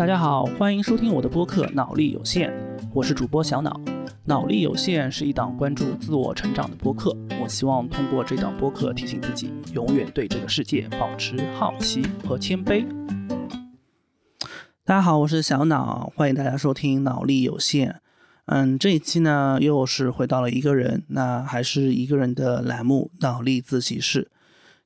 大家好，欢迎收听我的播客《脑力有限》，我是主播小脑。脑力有限是一档关注自我成长的播客，我希望通过这档播客提醒自己，永远对这个世界保持好奇和谦卑。大家好，我是小脑，欢迎大家收听《脑力有限》。嗯，这一期呢又是回到了一个人，那还是一个人的栏目《脑力自习室》。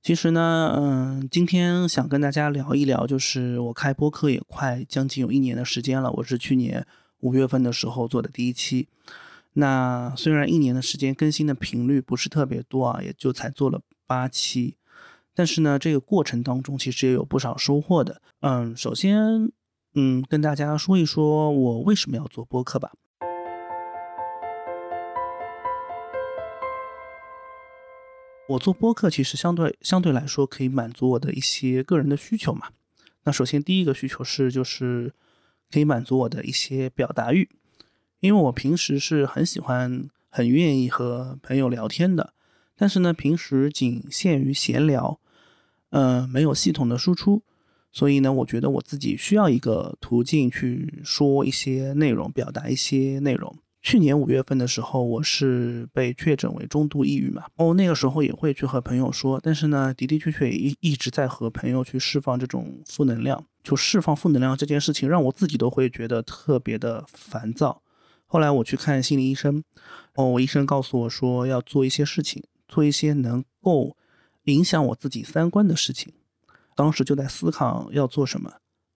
其实呢，嗯，今天想跟大家聊一聊，就是我开播客也快将近有一年的时间了。我是去年五月份的时候做的第一期。那虽然一年的时间更新的频率不是特别多啊，也就才做了八期，但是呢，这个过程当中其实也有不少收获的。嗯，首先，嗯，跟大家说一说我为什么要做播客吧。我做播客其实相对相对来说可以满足我的一些个人的需求嘛。那首先第一个需求是就是可以满足我的一些表达欲，因为我平时是很喜欢很愿意和朋友聊天的，但是呢平时仅限于闲聊，呃没有系统的输出，所以呢我觉得我自己需要一个途径去说一些内容，表达一些内容。去年五月份的时候，我是被确诊为中度抑郁嘛。哦，那个时候也会去和朋友说，但是呢，的的确确一一直在和朋友去释放这种负能量。就释放负能量这件事情，让我自己都会觉得特别的烦躁。后来我去看心理医生，哦，我医生告诉我说要做一些事情，做一些能够影响我自己三观的事情。当时就在思考要做什么。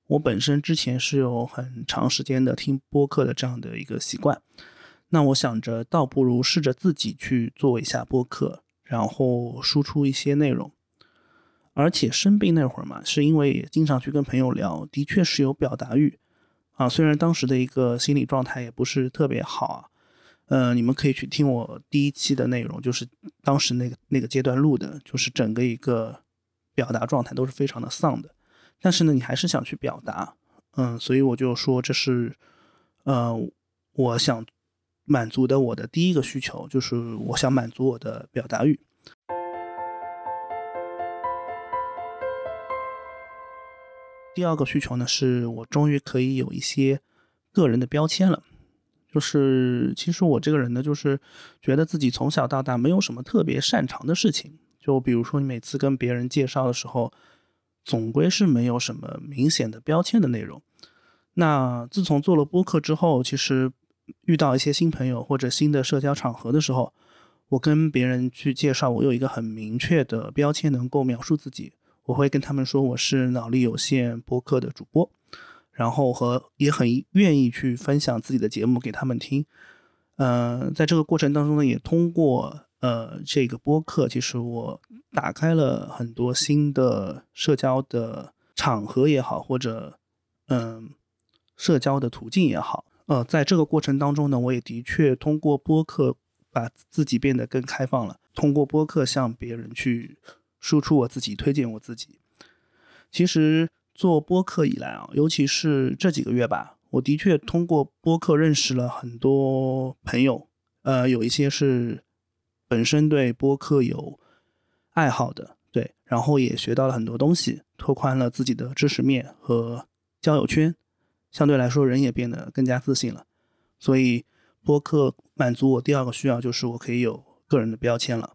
我本身之前是有很长时间的听播客的这样的一个习惯。那我想着，倒不如试着自己去做一下播客，然后输出一些内容。而且生病那会儿嘛，是因为也经常去跟朋友聊，的确是有表达欲啊。虽然当时的一个心理状态也不是特别好啊，呃，你们可以去听我第一期的内容，就是当时那个那个阶段录的，就是整个一个表达状态都是非常的丧的。但是呢，你还是想去表达，嗯，所以我就说这是，呃，我想。满足的我的第一个需求就是我想满足我的表达欲。第二个需求呢，是我终于可以有一些个人的标签了。就是其实我这个人呢，就是觉得自己从小到大没有什么特别擅长的事情。就比如说你每次跟别人介绍的时候，总归是没有什么明显的标签的内容。那自从做了播客之后，其实。遇到一些新朋友或者新的社交场合的时候，我跟别人去介绍，我有一个很明确的标签能够描述自己。我会跟他们说我是脑力有限播客的主播，然后和也很愿意去分享自己的节目给他们听。呃，在这个过程当中呢，也通过呃这个播客，其实我打开了很多新的社交的场合也好，或者嗯社交的途径也好。呃，在这个过程当中呢，我也的确通过播客把自己变得更开放了。通过播客向别人去输出我自己，推荐我自己。其实做播客以来啊，尤其是这几个月吧，我的确通过播客认识了很多朋友。呃，有一些是本身对播客有爱好的，对，然后也学到了很多东西，拓宽了自己的知识面和交友圈。相对来说，人也变得更加自信了，所以播客满足我第二个需要，就是我可以有个人的标签了。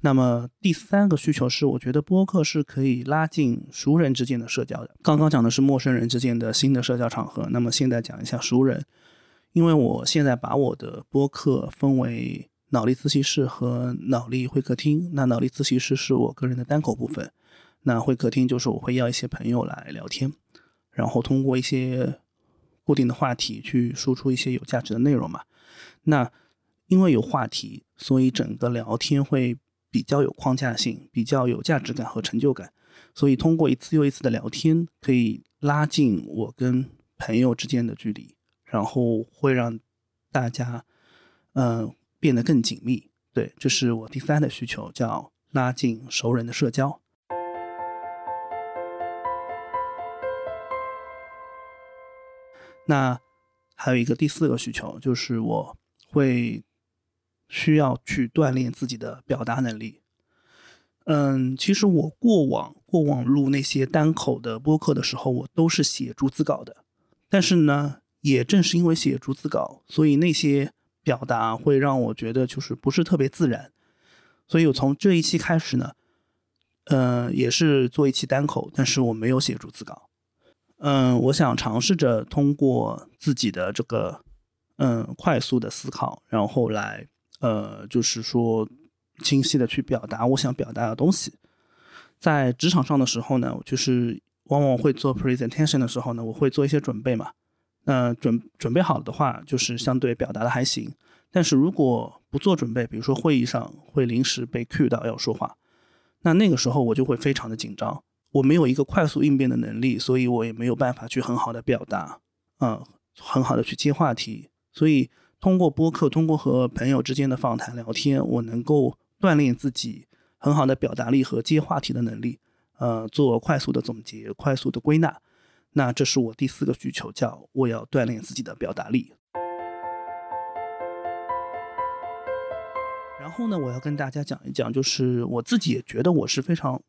那么第三个需求是，我觉得播客是可以拉近熟人之间的社交的。刚刚讲的是陌生人之间的新的社交场合，那么现在讲一下熟人，因为我现在把我的播客分为。脑力自习室和脑力会客厅。那脑力自习室是我个人的单口部分，那会客厅就是我会要一些朋友来聊天，然后通过一些固定的话题去输出一些有价值的内容嘛。那因为有话题，所以整个聊天会比较有框架性，比较有价值感和成就感。所以通过一次又一次的聊天，可以拉近我跟朋友之间的距离，然后会让大家，嗯。变得更紧密，对，这是我第三的需求，叫拉近熟人的社交。那还有一个第四个需求，就是我会需要去锻炼自己的表达能力。嗯，其实我过往过往录那些单口的播客的时候，我都是写逐字稿的。但是呢，也正是因为写逐字稿，所以那些表达会让我觉得就是不是特别自然。所以我从这一期开始呢，呃，也是做一期单口，但是我没有写逐字稿。嗯，我想尝试着通过自己的这个嗯快速的思考，然后来呃，就是说。清晰的去表达我想表达的东西，在职场上的时候呢，就是往往会做 presentation 的时候呢，我会做一些准备嘛。那准准备好了的话，就是相对表达的还行。但是如果不做准备，比如说会议上会临时被 cue 到要说话，那那个时候我就会非常的紧张，我没有一个快速应变的能力，所以我也没有办法去很好的表达，嗯，很好的去接话题。所以通过播客，通过和朋友之间的访谈聊天，我能够。锻炼自己很好的表达力和接话题的能力，呃，做快速的总结、快速的归纳。那这是我第四个需求，叫我要锻炼自己的表达力。然后呢，我要跟大家讲一讲，就是我自己也觉得我是非常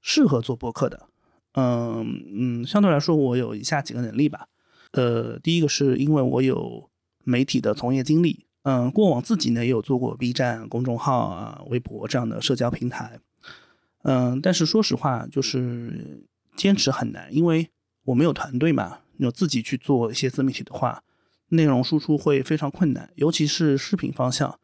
适合做播客的。嗯嗯，相对来说，我有以下几个能力吧。呃，第一个是因为我有媒体的从业经历。嗯，过往自己呢也有做过 B 站公众号啊、微博这样的社交平台，嗯，但是说实话，就是坚持很难，因为我没有团队嘛，有自己去做一些自媒体的话，内容输出会非常困难，尤其是视频方向，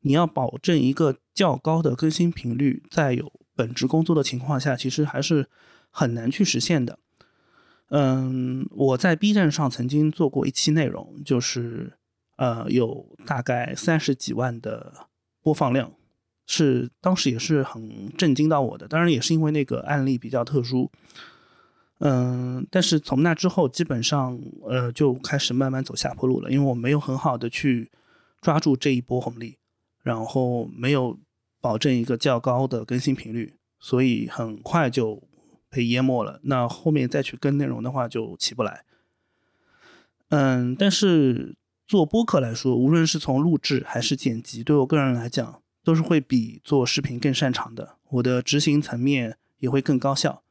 你要保证一个较高的更新频率，在有本职工作的情况下，其实还是很难去实现的。嗯，我在 B 站上曾经做过一期内容，就是。呃，有大概三十几万的播放量，是当时也是很震惊到我的。当然也是因为那个案例比较特殊，嗯，但是从那之后，基本上呃就开始慢慢走下坡路了，因为我没有很好的去抓住这一波红利，然后没有保证一个较高的更新频率，所以很快就被淹没了。那后面再去更内容的话，就起不来。嗯，但是。做播客来说，无论是从录制还是剪辑，对我个人来讲，都是会比做视频更擅长的。我的执行层面也会更高效。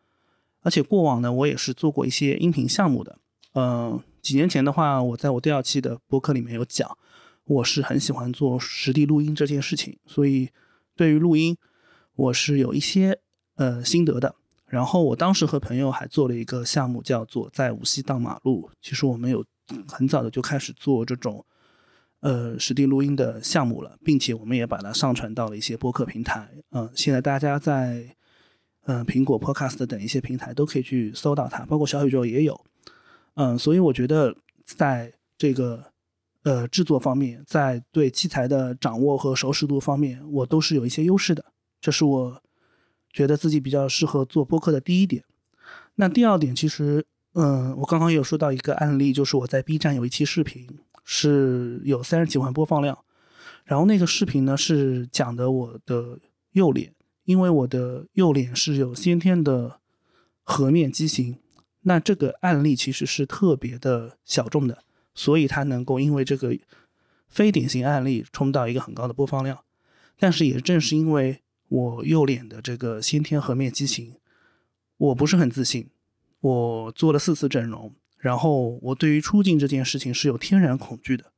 而且过往呢，我也是做过一些音频项目的。嗯，几年前的话，我在我第二期的播客里面有讲，我是很喜欢做实地录音这件事情，所以对于录音，我是有一些呃心得的。然后我当时和朋友还做了一个项目，叫做在无锡荡马路。其实我们有。很早的就开始做这种，呃，实地录音的项目了，并且我们也把它上传到了一些播客平台。嗯，现在大家在，嗯，苹果 Podcast 等一些平台都可以去搜到它，包括小宇宙也有。嗯，所以我觉得在这个，呃，制作方面，在对器材的掌握和熟识度方面，我都是有一些优势的。这是我觉得自己比较适合做播客的第一点。那第二点，其实。嗯，我刚刚有说到一个案例，就是我在 B 站有一期视频是有三十几万播放量，然后那个视频呢是讲的我的右脸，因为我的右脸是有先天的颌面畸形，那这个案例其实是特别的小众的，所以它能够因为这个非典型案例冲到一个很高的播放量，但是也正是因为我右脸的这个先天颌面畸形，我不是很自信。我做了四次整容，然后我对于出镜这件事情是有天然恐惧的。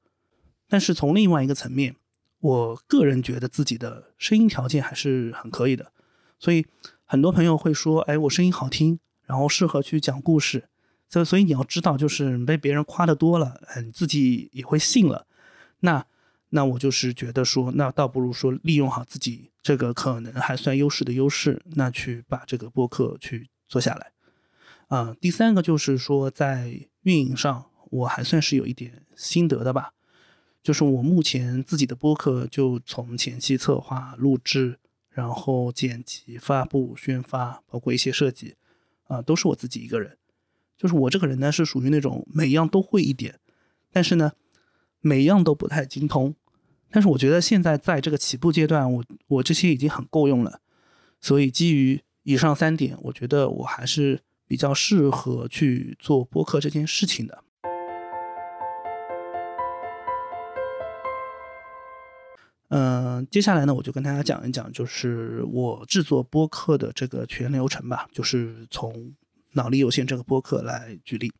但是从另外一个层面，我个人觉得自己的声音条件还是很可以的。所以很多朋友会说：“哎，我声音好听，然后适合去讲故事。”所所以你要知道，就是被别人夸的多了，你自己也会信了。那那我就是觉得说，那倒不如说利用好自己这个可能还算优势的优势，那去把这个播客去做下来。啊，第三个就是说，在运营上我还算是有一点心得的吧。就是我目前自己的播客，就从前期策划、录制，然后剪辑、发布、宣发，包括一些设计，啊，都是我自己一个人。就是我这个人呢，是属于那种每样都会一点，但是呢，每样都不太精通。但是我觉得现在在这个起步阶段，我我这些已经很够用了。所以基于以上三点，我觉得我还是。比较适合去做播客这件事情的。嗯，接下来呢，我就跟大家讲一讲，就是我制作播客的这个全流程吧，就是从脑力有限这个播客来举例。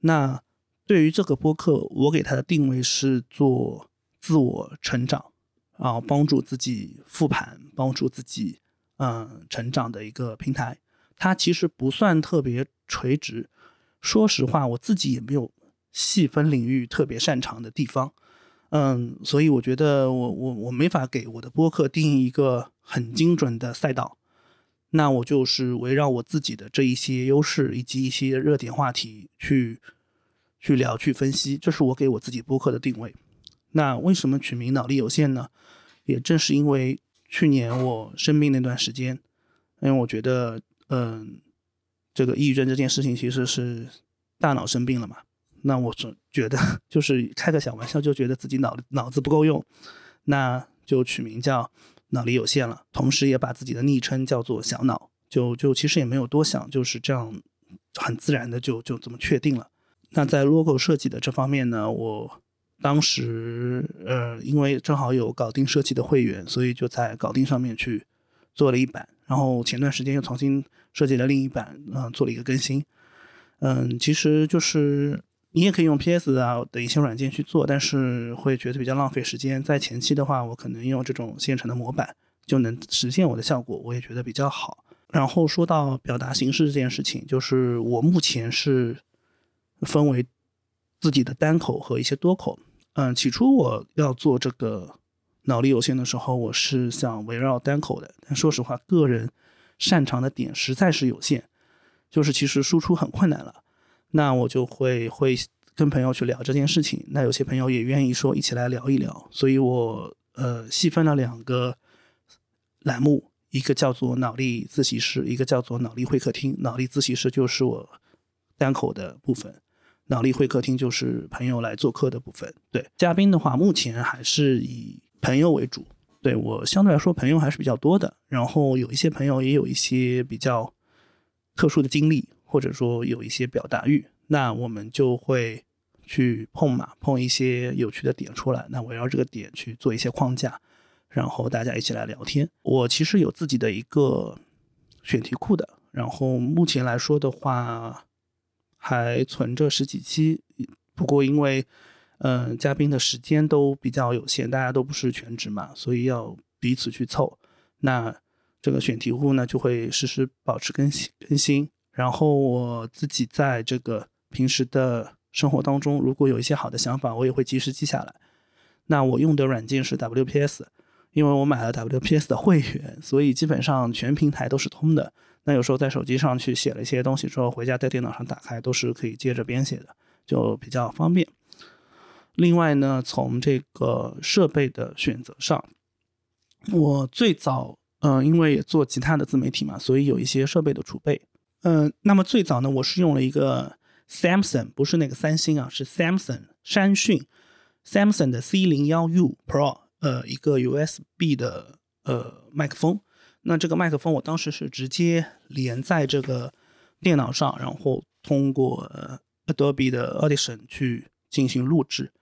那对于这个播客，我给它的定位是做自我成长，啊，帮助自己复盘，帮助自己嗯成长的一个平台。它其实不算特别垂直，说实话，我自己也没有细分领域特别擅长的地方。嗯，所以我觉得我我我没法给我的播客定义一个很精准的赛道，那我就是围绕我自己的这一些优势以及一些热点话题去去聊去分析，这是我给我自己播客的定位。那为什么取名脑力有限呢？也正是因为去年我生病那段时间，因为我觉得，嗯，这个抑郁症这件事情其实是大脑生病了嘛。那我总觉得就是开个小玩笑，就觉得自己脑脑子不够用，那就取名叫脑力有限了，同时也把自己的昵称叫做小脑，就就其实也没有多想，就是这样很自然的就就这么确定了。那在 logo 设计的这方面呢，我当时呃因为正好有搞定设计的会员，所以就在搞定上面去做了一版，然后前段时间又重新设计了另一版，嗯，做了一个更新，嗯，其实就是。你也可以用 PS 啊的一些软件去做，但是会觉得比较浪费时间。在前期的话，我可能用这种现成的模板就能实现我的效果，我也觉得比较好。然后说到表达形式这件事情，就是我目前是分为自己的单口和一些多口。嗯，起初我要做这个脑力有限的时候，我是想围绕单口的，但说实话，个人擅长的点实在是有限，就是其实输出很困难了。那我就会会跟朋友去聊这件事情，那有些朋友也愿意说一起来聊一聊，所以我呃细分了两个栏目，一个叫做脑力自习室，一个叫做脑力会客厅。脑力自习室就是我单口的部分，脑力会客厅就是朋友来做客的部分。对嘉宾的话，目前还是以朋友为主，对我相对来说朋友还是比较多的，然后有一些朋友也有一些比较特殊的经历。或者说有一些表达欲，那我们就会去碰嘛，碰一些有趣的点出来，那围绕这个点去做一些框架，然后大家一起来聊天。我其实有自己的一个选题库的，然后目前来说的话，还存着十几期。不过因为，嗯，嘉宾的时间都比较有限，大家都不是全职嘛，所以要彼此去凑。那这个选题库呢，就会实时保持更新更新。然后我自己在这个平时的生活当中，如果有一些好的想法，我也会及时记下来。那我用的软件是 WPS，因为我买了 WPS 的会员，所以基本上全平台都是通的。那有时候在手机上去写了一些东西之后，回家在电脑上打开，都是可以接着编写的，就比较方便。另外呢，从这个设备的选择上，我最早嗯，因为也做其他的自媒体嘛，所以有一些设备的储备。嗯，那么最早呢，我是用了一个 Samsung，不是那个三星啊，是 Samsung 山讯，Samsung 的 C 零幺 U Pro，呃，一个 USB 的呃麦克风。那这个麦克风我当时是直接连在这个电脑上，然后通过 Adobe 的 Audition 去进行录制。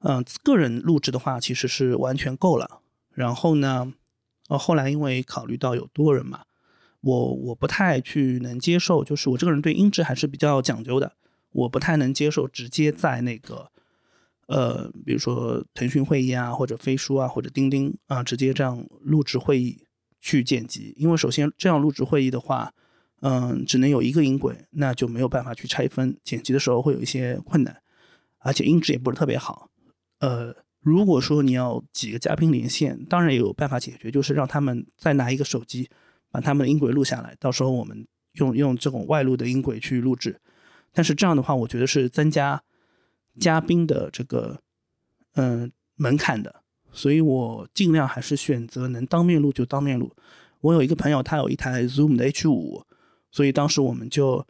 嗯，个人录制的话其实是完全够了。然后呢，呃，后来因为考虑到有多人嘛。我我不太去能接受，就是我这个人对音质还是比较讲究的，我不太能接受直接在那个，呃，比如说腾讯会议啊，或者飞书啊，或者钉钉啊，直接这样录制会议去剪辑，因为首先这样录制会议的话，嗯，只能有一个音轨，那就没有办法去拆分，剪辑的时候会有一些困难，而且音质也不是特别好。呃，如果说你要几个嘉宾连线，当然也有办法解决，就是让他们再拿一个手机。把他们的音轨录下来，到时候我们用用这种外录的音轨去录制。但是这样的话，我觉得是增加嘉宾的这个嗯门槛的，所以我尽量还是选择能当面录就当面录。我有一个朋友，他有一台 Zoom 的 H 五，所以当时我们就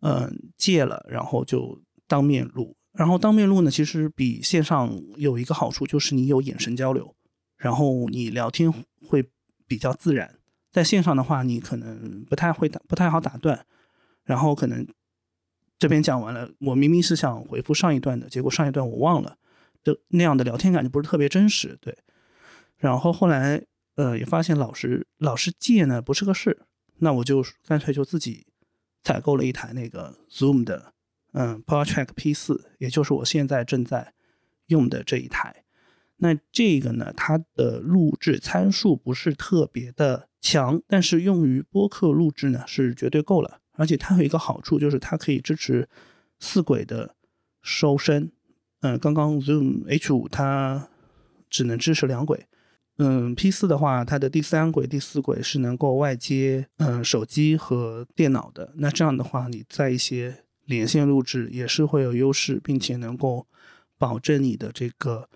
嗯借了，然后就当面录。然后当面录呢，其实比线上有一个好处，就是你有眼神交流，然后你聊天会比较自然。在线上的话，你可能不太会打，不太好打断，然后可能这边讲完了，我明明是想回复上一段的，结果上一段我忘了，就那样的聊天感就不是特别真实。对，然后后来呃也发现老是老是借呢不是个事，那我就干脆就自己采购了一台那个 Zoom 的嗯 PowerTrack P4，也就是我现在正在用的这一台。那这个呢，它的录制参数不是特别的强，但是用于播客录制呢是绝对够了。而且它有一个好处，就是它可以支持四轨的收声。嗯，刚刚 Zoom H5 它只能支持两轨。嗯，P4 的话，它的第三轨、第四轨是能够外接嗯手机和电脑的。那这样的话，你在一些连线录制也是会有优势，并且能够保证你的这个。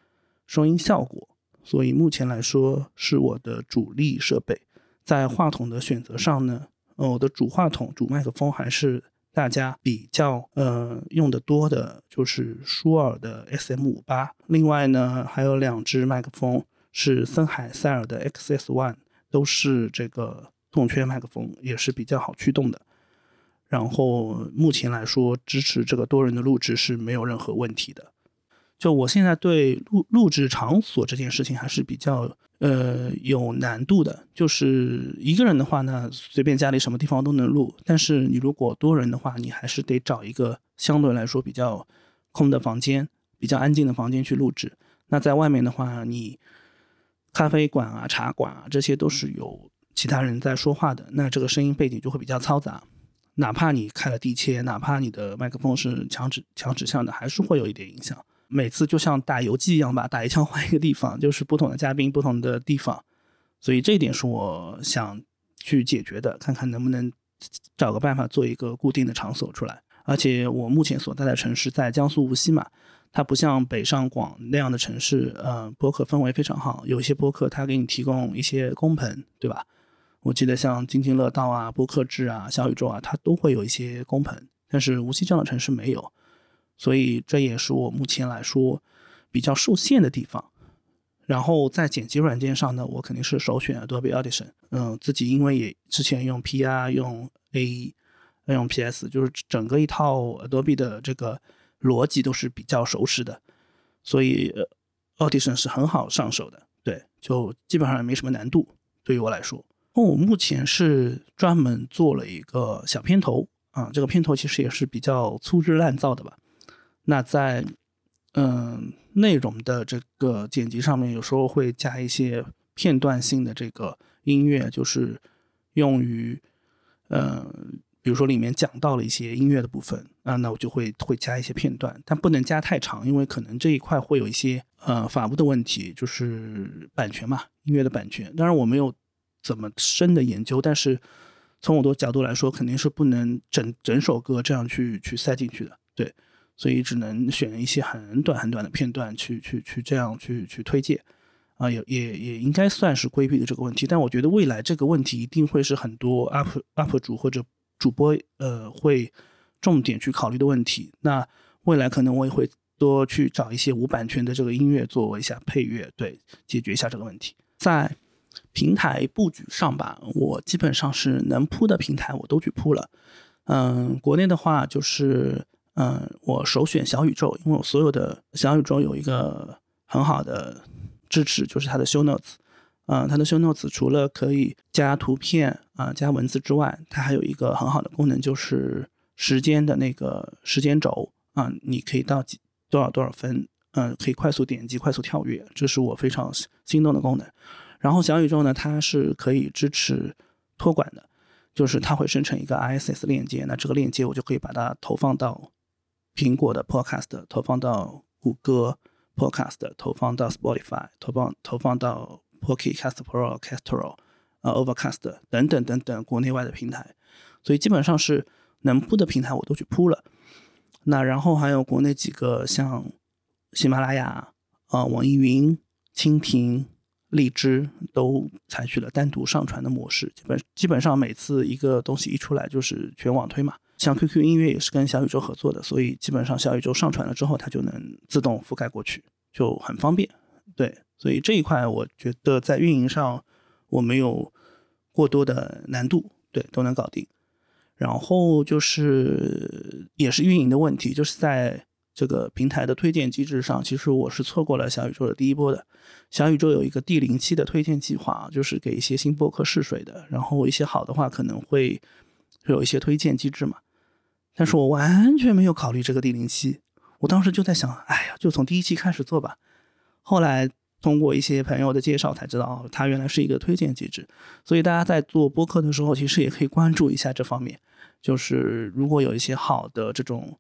收音效果，所以目前来说是我的主力设备。在话筒的选择上呢，呃，我的主话筒、主麦克风还是大家比较呃用的多的，就是舒尔的 SM58。另外呢，还有两只麦克风是森海塞尔的 XS One，都是这个动圈麦克风，也是比较好驱动的。然后目前来说，支持这个多人的录制是没有任何问题的。就我现在对录录制场所这件事情还是比较呃有难度的。就是一个人的话呢，随便家里什么地方都能录；但是你如果多人的话，你还是得找一个相对来说比较空的房间、比较安静的房间去录制。那在外面的话，你咖啡馆啊、茶馆啊，这些都是有其他人在说话的，那这个声音背景就会比较嘈杂。哪怕你开了地切，哪怕你的麦克风是强指强指向的，还是会有一点影响。每次就像打游击一样吧，打一枪换一个地方，就是不同的嘉宾、不同的地方，所以这一点是我想去解决的，看看能不能找个办法做一个固定的场所出来。而且我目前所在的城市在江苏无锡嘛，它不像北上广那样的城市，呃，播客氛围非常好，有一些播客它给你提供一些工棚，对吧？我记得像津津乐道啊、播客志啊、小宇宙啊，它都会有一些工棚，但是无锡这样的城市没有。所以这也是我目前来说比较受限的地方。然后在剪辑软件上呢，我肯定是首选 Adobe Audition。嗯，自己因为也之前用 PR、用 A、用 PS，就是整个一套 Adobe 的这个逻辑都是比较熟识的，所以 Audition 是很好上手的。对，就基本上没什么难度对于我来说。我目前是专门做了一个小片头啊，这个片头其实也是比较粗制滥造的吧。那在嗯内容的这个剪辑上面，有时候会加一些片段性的这个音乐，就是用于呃，比如说里面讲到了一些音乐的部分啊，那我就会会加一些片段，但不能加太长，因为可能这一块会有一些呃法务的问题，就是版权嘛，音乐的版权。当然我没有怎么深的研究，但是从我的角度来说，肯定是不能整整首歌这样去去塞进去的，对。所以只能选一些很短很短的片段去去去这样去去推荐，啊，也也也应该算是规避了这个问题。但我觉得未来这个问题一定会是很多 UP UP 主或者主播呃会重点去考虑的问题。那未来可能我也会多去找一些无版权的这个音乐做一下配乐，对，解决一下这个问题。在平台布局上吧，我基本上是能铺的平台我都去铺了。嗯，国内的话就是。嗯，我首选小宇宙，因为我所有的小宇宙有一个很好的支持，就是它的 show notes。嗯，它的 show notes 除了可以加图片啊、加文字之外，它还有一个很好的功能，就是时间的那个时间轴啊，你可以到几多少多少分，嗯，可以快速点击、快速跳跃，这是我非常心动的功能。然后小宇宙呢，它是可以支持托管的，就是它会生成一个 ISS 链接，那这个链接我就可以把它投放到。苹果的 Podcast 投放到谷歌 Podcast，投放到 Spotify，投放投放到 Pocket Cast Pro、Castro、呃 Overcast 等等等等国内外的平台，所以基本上是能铺的平台我都去铺了。那然后还有国内几个像喜马拉雅、啊网易云、蜻蜓、荔枝都采取了单独上传的模式，基本基本上每次一个东西一出来就是全网推嘛。像 QQ 音乐也是跟小宇宙合作的，所以基本上小宇宙上传了之后，它就能自动覆盖过去，就很方便。对，所以这一块我觉得在运营上我没有过多的难度，对，都能搞定。然后就是也是运营的问题，就是在这个平台的推荐机制上，其实我是错过了小宇宙的第一波的。小宇宙有一个 D 零期的推荐计划，就是给一些新播客试水的，然后一些好的话可能会有一些推荐机制嘛。但是我完全没有考虑这个第零期，我当时就在想，哎呀，就从第一期开始做吧。后来通过一些朋友的介绍才知道，它原来是一个推荐机制。所以大家在做播客的时候，其实也可以关注一下这方面。就是如果有一些好的这种，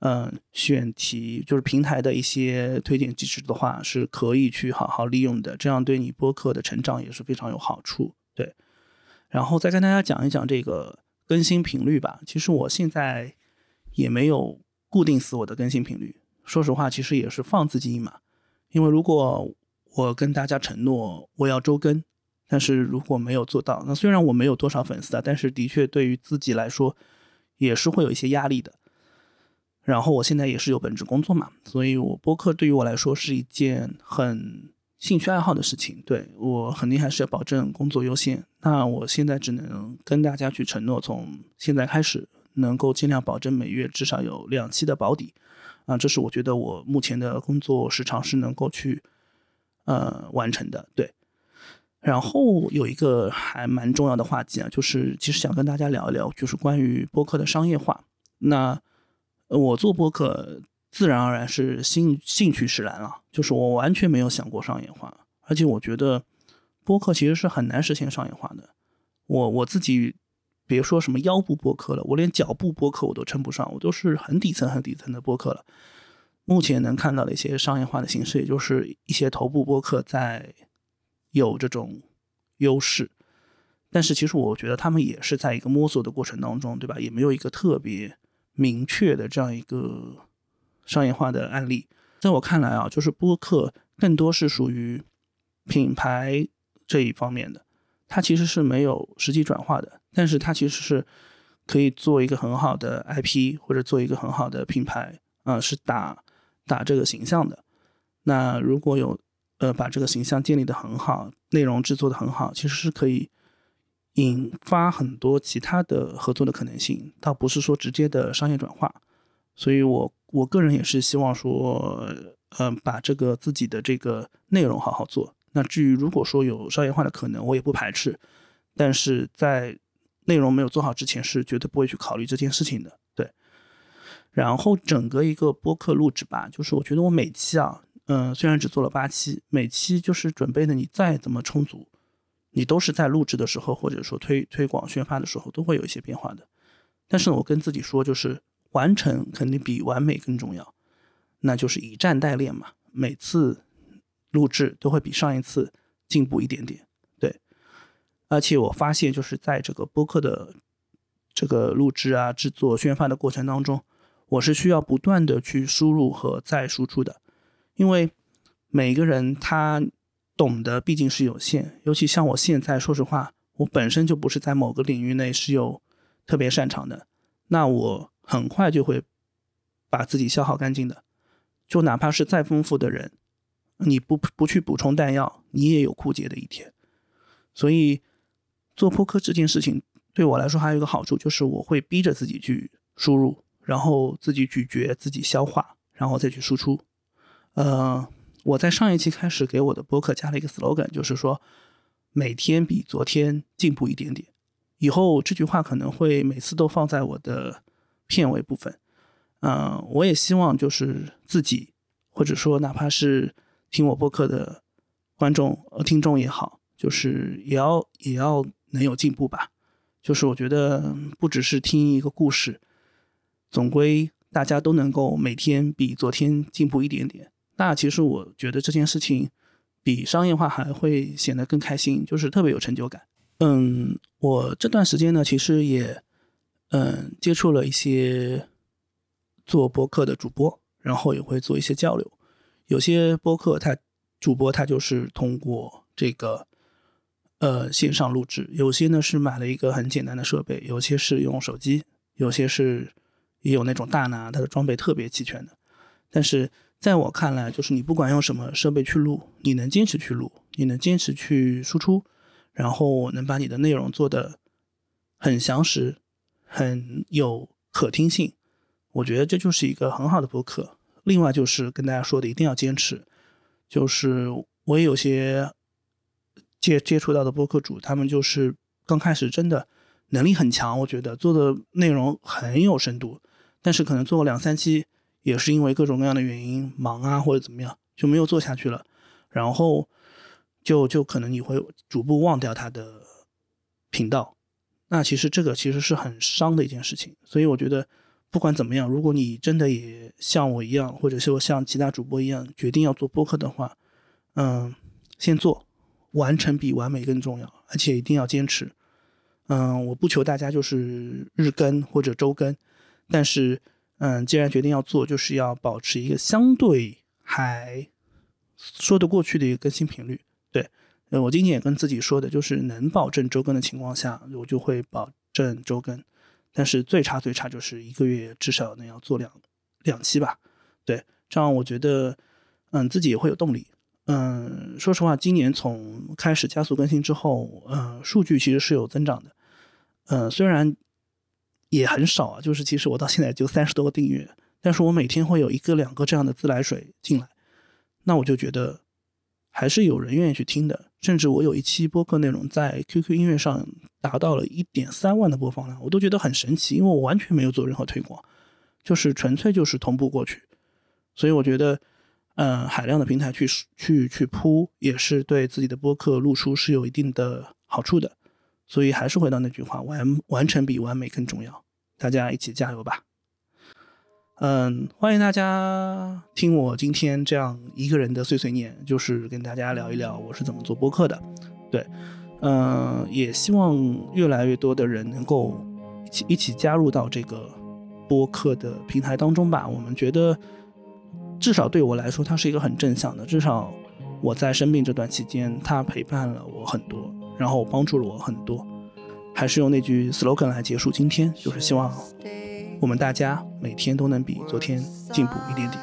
嗯，选题，就是平台的一些推荐机制的话，是可以去好好利用的。这样对你播客的成长也是非常有好处。对，然后再跟大家讲一讲这个更新频率吧。其实我现在也没有固定死我的更新频率。说实话，其实也是放自己一马。因为如果我跟大家承诺我要周更。但是如果没有做到，那虽然我没有多少粉丝啊，但是的确对于自己来说也是会有一些压力的。然后我现在也是有本职工作嘛，所以我播客对于我来说是一件很兴趣爱好的事情。对我肯定还是要保证工作优先。那我现在只能跟大家去承诺，从现在开始能够尽量保证每月至少有两期的保底啊，这是我觉得我目前的工作时长是能够去呃完成的。对。然后有一个还蛮重要的话题啊，就是其实想跟大家聊一聊，就是关于播客的商业化。那我做播客自然而然是兴兴趣使然了，就是我完全没有想过商业化，而且我觉得播客其实是很难实现商业化的。我我自己别说什么腰部播客了，我连脚部播客我都称不上，我都是很底层很底层的播客了。目前能看到的一些商业化的形式，也就是一些头部播客在。有这种优势，但是其实我觉得他们也是在一个摸索的过程当中，对吧？也没有一个特别明确的这样一个商业化的案例。在我看来啊，就是播客更多是属于品牌这一方面的，它其实是没有实际转化的，但是它其实是可以做一个很好的 IP 或者做一个很好的品牌，啊，是打打这个形象的。那如果有。呃，把这个形象建立的很好，内容制作的很好，其实是可以引发很多其他的合作的可能性，倒不是说直接的商业转化。所以，我我个人也是希望说，嗯，把这个自己的这个内容好好做。那至于如果说有商业化的可能，我也不排斥。但是在内容没有做好之前，是绝对不会去考虑这件事情的。对。然后整个一个播客录制吧，就是我觉得我每期啊。嗯，虽然只做了八期，每期就是准备的你再怎么充足，你都是在录制的时候或者说推推广宣发的时候都会有一些变化的。但是，我跟自己说，就是完成肯定比完美更重要，那就是以战代练嘛。每次录制都会比上一次进步一点点，对。而且我发现就是在这个播客的这个录制啊、制作、宣发的过程当中，我是需要不断的去输入和再输出的。因为每个人他懂得毕竟是有限，尤其像我现在，说实话，我本身就不是在某个领域内是有特别擅长的，那我很快就会把自己消耗干净的。就哪怕是再丰富的人，你不不去补充弹药，你也有枯竭的一天。所以做播客这件事情对我来说还有一个好处，就是我会逼着自己去输入，然后自己咀嚼、自己消化，然后再去输出。呃，我在上一期开始给我的播客加了一个 slogan，就是说每天比昨天进步一点点。以后这句话可能会每次都放在我的片尾部分。嗯，我也希望就是自己，或者说哪怕是听我播客的观众、呃听众也好，就是也要也要能有进步吧。就是我觉得不只是听一个故事，总归大家都能够每天比昨天进步一点点。那其实我觉得这件事情比商业化还会显得更开心，就是特别有成就感。嗯，我这段时间呢，其实也嗯接触了一些做播客的主播，然后也会做一些交流。有些播客他主播他就是通过这个呃线上录制，有些呢是买了一个很简单的设备，有些是用手机，有些是也有那种大拿，它的装备特别齐全的，但是。在我看来，就是你不管用什么设备去录，你能坚持去录，你能坚持去输出，然后能把你的内容做得很详实、很有可听性，我觉得这就是一个很好的播客。另外就是跟大家说的，一定要坚持。就是我也有些接接触到的播客主，他们就是刚开始真的能力很强，我觉得做的内容很有深度，但是可能做了两三期，也是因为各种各样的原因，忙啊或者怎么样，就没有做下去了。然后就就可能你会逐步忘掉他的频道。那其实这个其实是很伤的一件事情。所以我觉得不管怎么样，如果你真的也像我一样，或者说像其他主播一样决定要做播客的话，嗯，先做，完成比完美更重要，而且一定要坚持。嗯，我不求大家就是日更或者周更，但是嗯，既然决定要做，就是要保持一个相对还说得过去的一个更新频率。对，呃，我今天也跟自己说的，就是能保证周更的情况下，我就会保证周更。但是最差最差就是一个月至少能要做两两期吧。对，这样我觉得，嗯，自己也会有动力。嗯，说实话，今年从开始加速更新之后，嗯，数据其实是有增长的。嗯，虽然也很少啊，就是其实我到现在就三十多个订阅，但是我每天会有一个两个这样的自来水进来，那我就觉得还是有人愿意去听的。甚至我有一期播客内容在 QQ 音乐上达到了一点三万的播放量，我都觉得很神奇，因为我完全没有做任何推广，就是纯粹就是同步过去。所以我觉得，嗯，海量的平台去去去铺，也是对自己的播客露出是有一定的好处的。所以还是回到那句话，完完成比完美更重要，大家一起加油吧。嗯，欢迎大家听我今天这样一个人的碎碎念，就是跟大家聊一聊我是怎么做播客的。对，嗯，也希望越来越多的人能够一起一起加入到这个播客的平台当中吧。我们觉得，至少对我来说，它是一个很正向的。至少我在生病这段期间，它陪伴了我很多。然后帮助了我很多，还是用那句 slogan 来结束今天，就是希望我们大家每天都能比昨天进步一点点。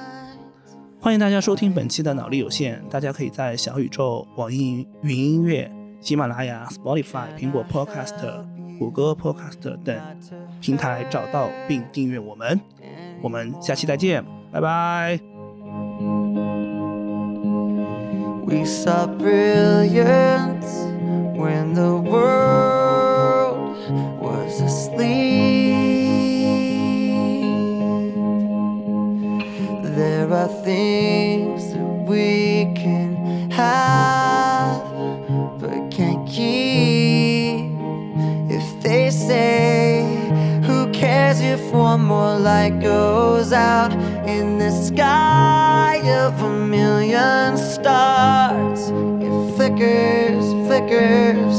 欢迎大家收听本期的脑力有限，大家可以在小宇宙、网易云音乐、喜马拉雅、Spotify、苹果 Podcast、谷歌 Podcast 等平台找到并订阅我们。我们下期再见，拜拜。We saw brilliance. when the world things that we can have but can't keep. If they say, Who cares if one more light goes out in the sky of a million stars? It flickers flickers.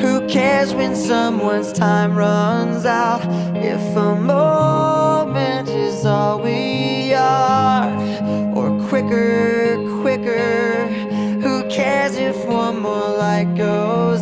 Who cares when someone's time runs out? If a moment Let go.